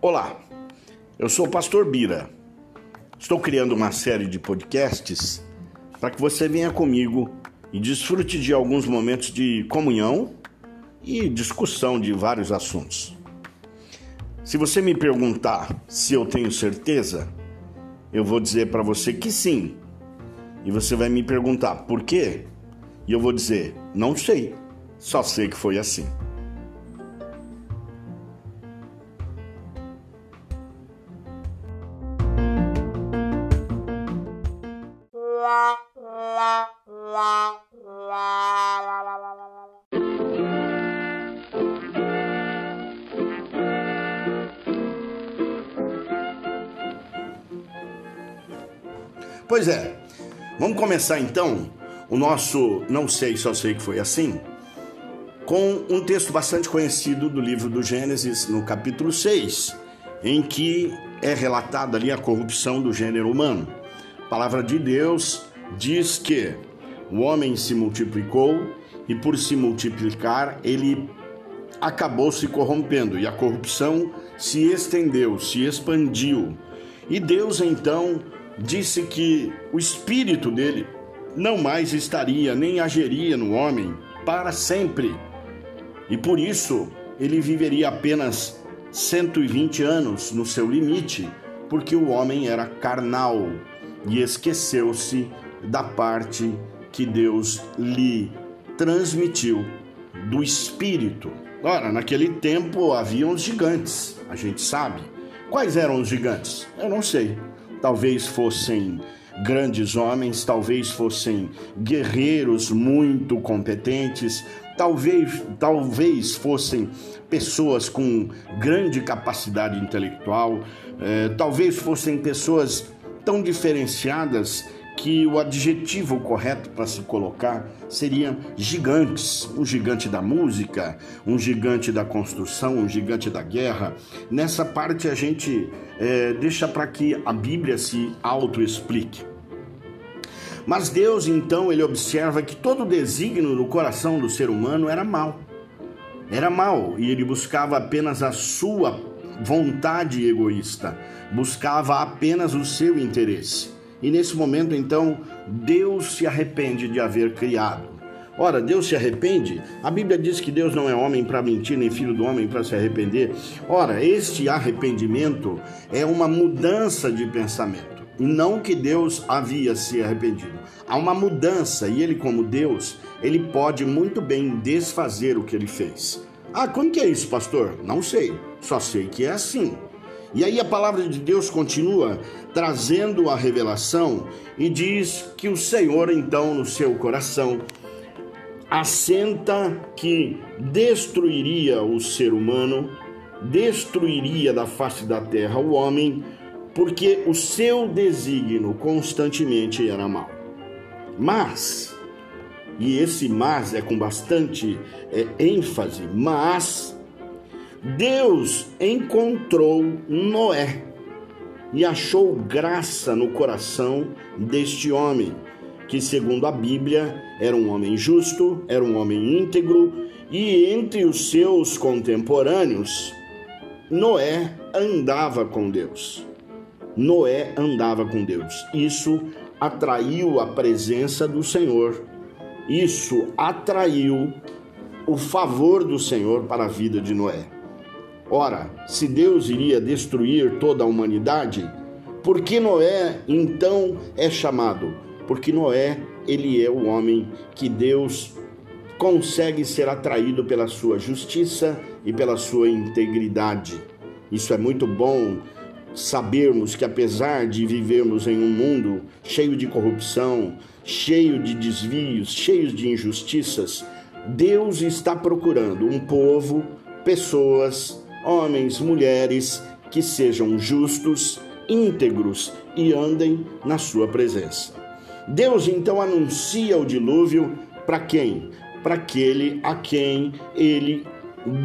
Olá, eu sou o Pastor Bira. Estou criando uma série de podcasts para que você venha comigo e desfrute de alguns momentos de comunhão e discussão de vários assuntos. Se você me perguntar se eu tenho certeza, eu vou dizer para você que sim. E você vai me perguntar por quê? E eu vou dizer: não sei, só sei que foi assim. Pois é, vamos começar então o nosso Não Sei, Só Sei Que Foi Assim, com um texto bastante conhecido do livro do Gênesis, no capítulo 6, em que é relatada ali a corrupção do gênero humano. A palavra de Deus diz que o homem se multiplicou e, por se multiplicar, ele acabou se corrompendo e a corrupção se estendeu, se expandiu. E Deus então disse que o espírito dele não mais estaria nem agiria no homem para sempre. E por isso ele viveria apenas 120 anos no seu limite, porque o homem era carnal e esqueceu-se da parte que Deus lhe transmitiu do espírito. Ora, naquele tempo haviam os gigantes, a gente sabe. Quais eram os gigantes? Eu não sei. Talvez fossem grandes homens, talvez fossem guerreiros muito competentes, talvez, talvez fossem pessoas com grande capacidade intelectual, eh, talvez fossem pessoas tão diferenciadas que o adjetivo correto para se colocar seria gigantes, um gigante da música, um gigante da construção, um gigante da guerra. Nessa parte a gente é, deixa para que a Bíblia se auto-explique. Mas Deus então ele observa que todo o desígnio no coração do ser humano era mal. Era mal e ele buscava apenas a sua vontade egoísta, buscava apenas o seu interesse. E nesse momento, então, Deus se arrepende de haver criado. Ora, Deus se arrepende? A Bíblia diz que Deus não é homem para mentir, nem filho do homem para se arrepender. Ora, este arrependimento é uma mudança de pensamento. E não que Deus havia se arrependido. Há uma mudança e ele, como Deus, ele pode muito bem desfazer o que ele fez. Ah, como que é isso, pastor? Não sei. Só sei que é assim. E aí a palavra de Deus continua trazendo a revelação e diz que o Senhor, então, no seu coração, assenta que destruiria o ser humano, destruiria da face da terra o homem, porque o seu desígnio constantemente era mau. Mas, e esse mas é com bastante é, ênfase, mas Deus encontrou Noé e achou graça no coração deste homem, que, segundo a Bíblia, era um homem justo, era um homem íntegro, e entre os seus contemporâneos, Noé andava com Deus. Noé andava com Deus. Isso atraiu a presença do Senhor. Isso atraiu o favor do Senhor para a vida de Noé. Ora, se Deus iria destruir toda a humanidade, por que Noé então é chamado? Porque Noé, ele é o homem que Deus consegue ser atraído pela sua justiça e pela sua integridade. Isso é muito bom sabermos que apesar de vivermos em um mundo cheio de corrupção, cheio de desvios, cheio de injustiças, Deus está procurando um povo, pessoas homens, mulheres que sejam justos, íntegros e andem na sua presença. Deus então anuncia o dilúvio para quem? Para aquele a quem ele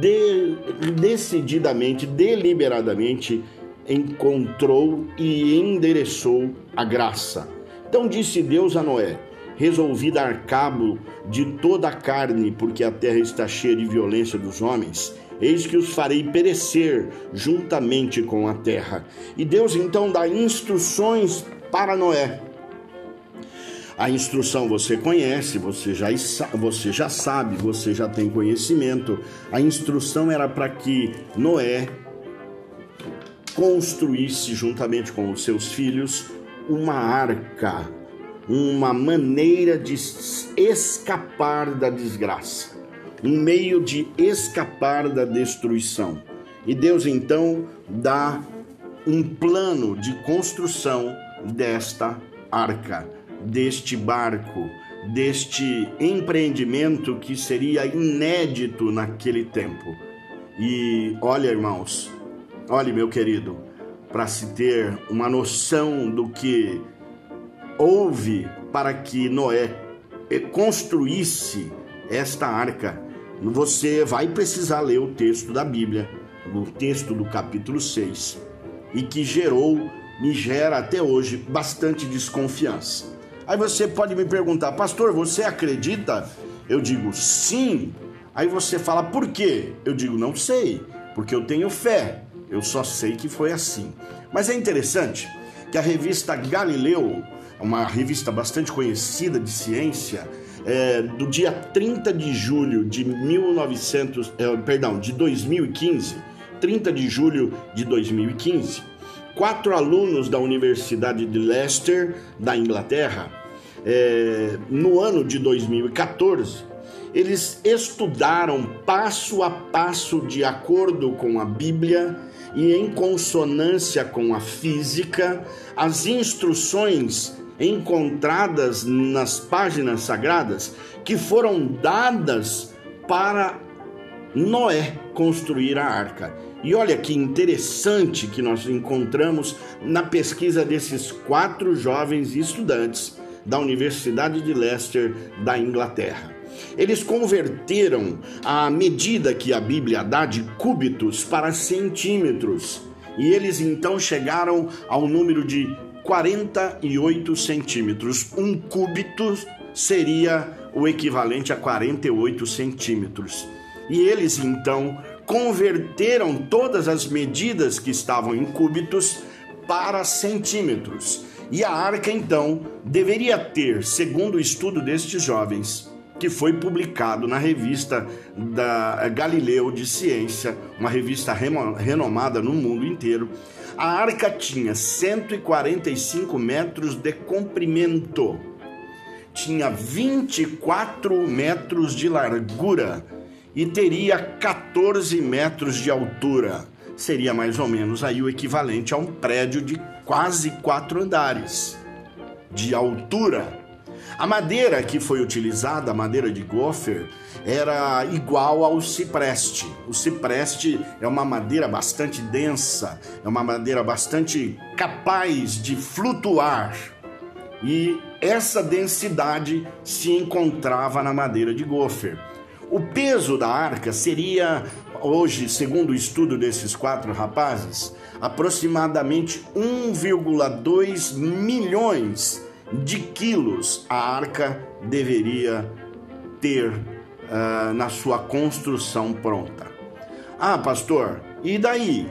de, decididamente, deliberadamente encontrou e endereçou a graça. Então disse Deus a Noé: resolvi dar cabo de toda a carne, porque a terra está cheia de violência dos homens. Eis que os farei perecer juntamente com a terra. E Deus então dá instruções para Noé. A instrução você conhece, você já, você já sabe, você já tem conhecimento. A instrução era para que Noé construísse, juntamente com os seus filhos, uma arca, uma maneira de escapar da desgraça, um meio de escapar da destruição. E Deus então dá um plano de construção desta arca deste barco, deste empreendimento que seria inédito naquele tempo. E olha, irmãos, olhe, meu querido, para se ter uma noção do que houve para que Noé construísse esta arca, você vai precisar ler o texto da Bíblia, o texto do capítulo 6, e que gerou, me gera até hoje bastante desconfiança. Aí você pode me perguntar, pastor, você acredita? Eu digo sim. Aí você fala, por quê? Eu digo, não sei, porque eu tenho fé. Eu só sei que foi assim. Mas é interessante que a revista Galileu, uma revista bastante conhecida de ciência, é, do dia 30 de julho de 1900, é, perdão, de 2015, 30 de julho de 2015, quatro alunos da Universidade de Leicester, da Inglaterra, é, no ano de 2014, eles estudaram passo a passo, de acordo com a Bíblia e em consonância com a física, as instruções encontradas nas páginas sagradas que foram dadas para Noé construir a arca. E olha que interessante que nós encontramos na pesquisa desses quatro jovens estudantes da Universidade de Leicester, da Inglaterra. Eles converteram a medida que a Bíblia dá de cúbitos para centímetros. E eles então chegaram ao número de 48 centímetros. Um cúbito seria o equivalente a 48 centímetros. E eles então converteram todas as medidas que estavam em cúbitos para centímetros. E a arca então deveria ter, segundo o estudo destes jovens, que foi publicado na revista da Galileu de Ciência, uma revista renomada no mundo inteiro, a arca tinha 145 metros de comprimento, tinha 24 metros de largura e teria 14 metros de altura. Seria mais ou menos aí o equivalente a um prédio de quase quatro andares de altura a madeira que foi utilizada, a madeira de gofer, era igual ao cipreste. O cipreste é uma madeira bastante densa, é uma madeira bastante capaz de flutuar. E essa densidade se encontrava na madeira de gofer. O peso da arca seria, hoje, segundo o estudo desses quatro rapazes, aproximadamente 1,2 milhões de quilos a arca deveria ter uh, na sua construção pronta. Ah, pastor, e daí?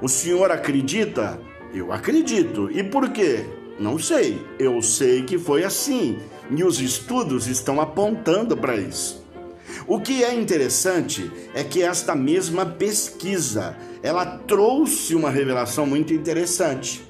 O senhor acredita? Eu acredito. E por quê? Não sei. Eu sei que foi assim. E os estudos estão apontando para isso. O que é interessante é que esta mesma pesquisa, ela trouxe uma revelação muito interessante.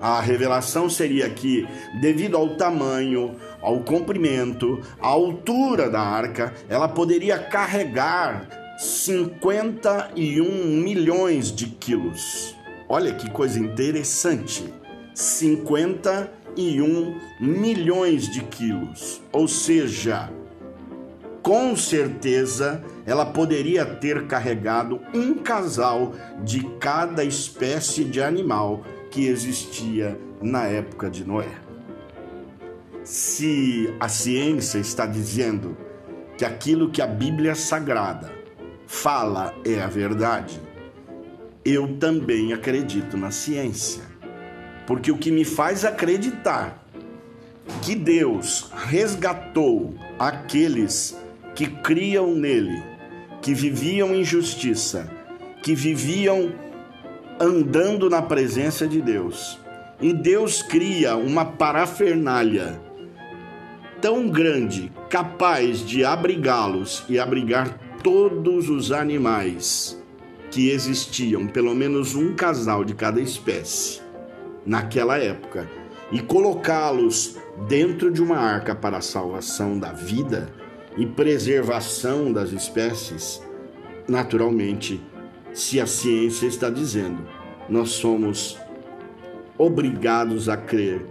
A revelação seria que, devido ao tamanho, ao comprimento, à altura da arca, ela poderia carregar 51 milhões de quilos. Olha que coisa interessante. 51 milhões de quilos. Ou seja, com certeza ela poderia ter carregado um casal de cada espécie de animal que existia na época de Noé. Se a ciência está dizendo que aquilo que a Bíblia Sagrada fala é a verdade, eu também acredito na ciência. Porque o que me faz acreditar que Deus resgatou aqueles que criam nele, que viviam em justiça, que viviam andando na presença de Deus. E Deus cria uma parafernália tão grande, capaz de abrigá-los e abrigar todos os animais que existiam, pelo menos um casal de cada espécie, naquela época, e colocá-los dentro de uma arca para a salvação da vida e preservação das espécies, naturalmente, se a ciência está dizendo, nós somos obrigados a crer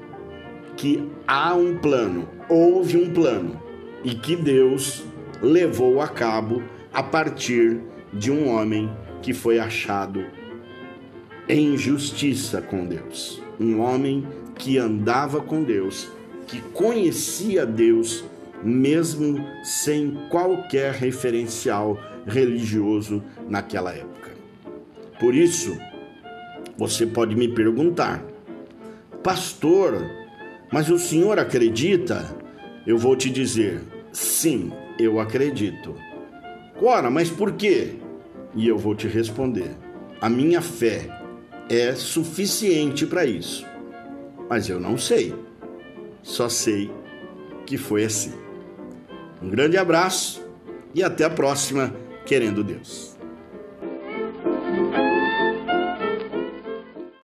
que há um plano, houve um plano e que Deus levou a cabo a partir de um homem que foi achado em justiça com Deus. Um homem que andava com Deus, que conhecia Deus, mesmo sem qualquer referencial religioso naquela época. Por isso, você pode me perguntar, pastor, mas o senhor acredita? Eu vou te dizer, sim, eu acredito. Ora, mas por quê? E eu vou te responder: a minha fé é suficiente para isso. Mas eu não sei. Só sei que foi assim. Um grande abraço e até a próxima, querendo Deus.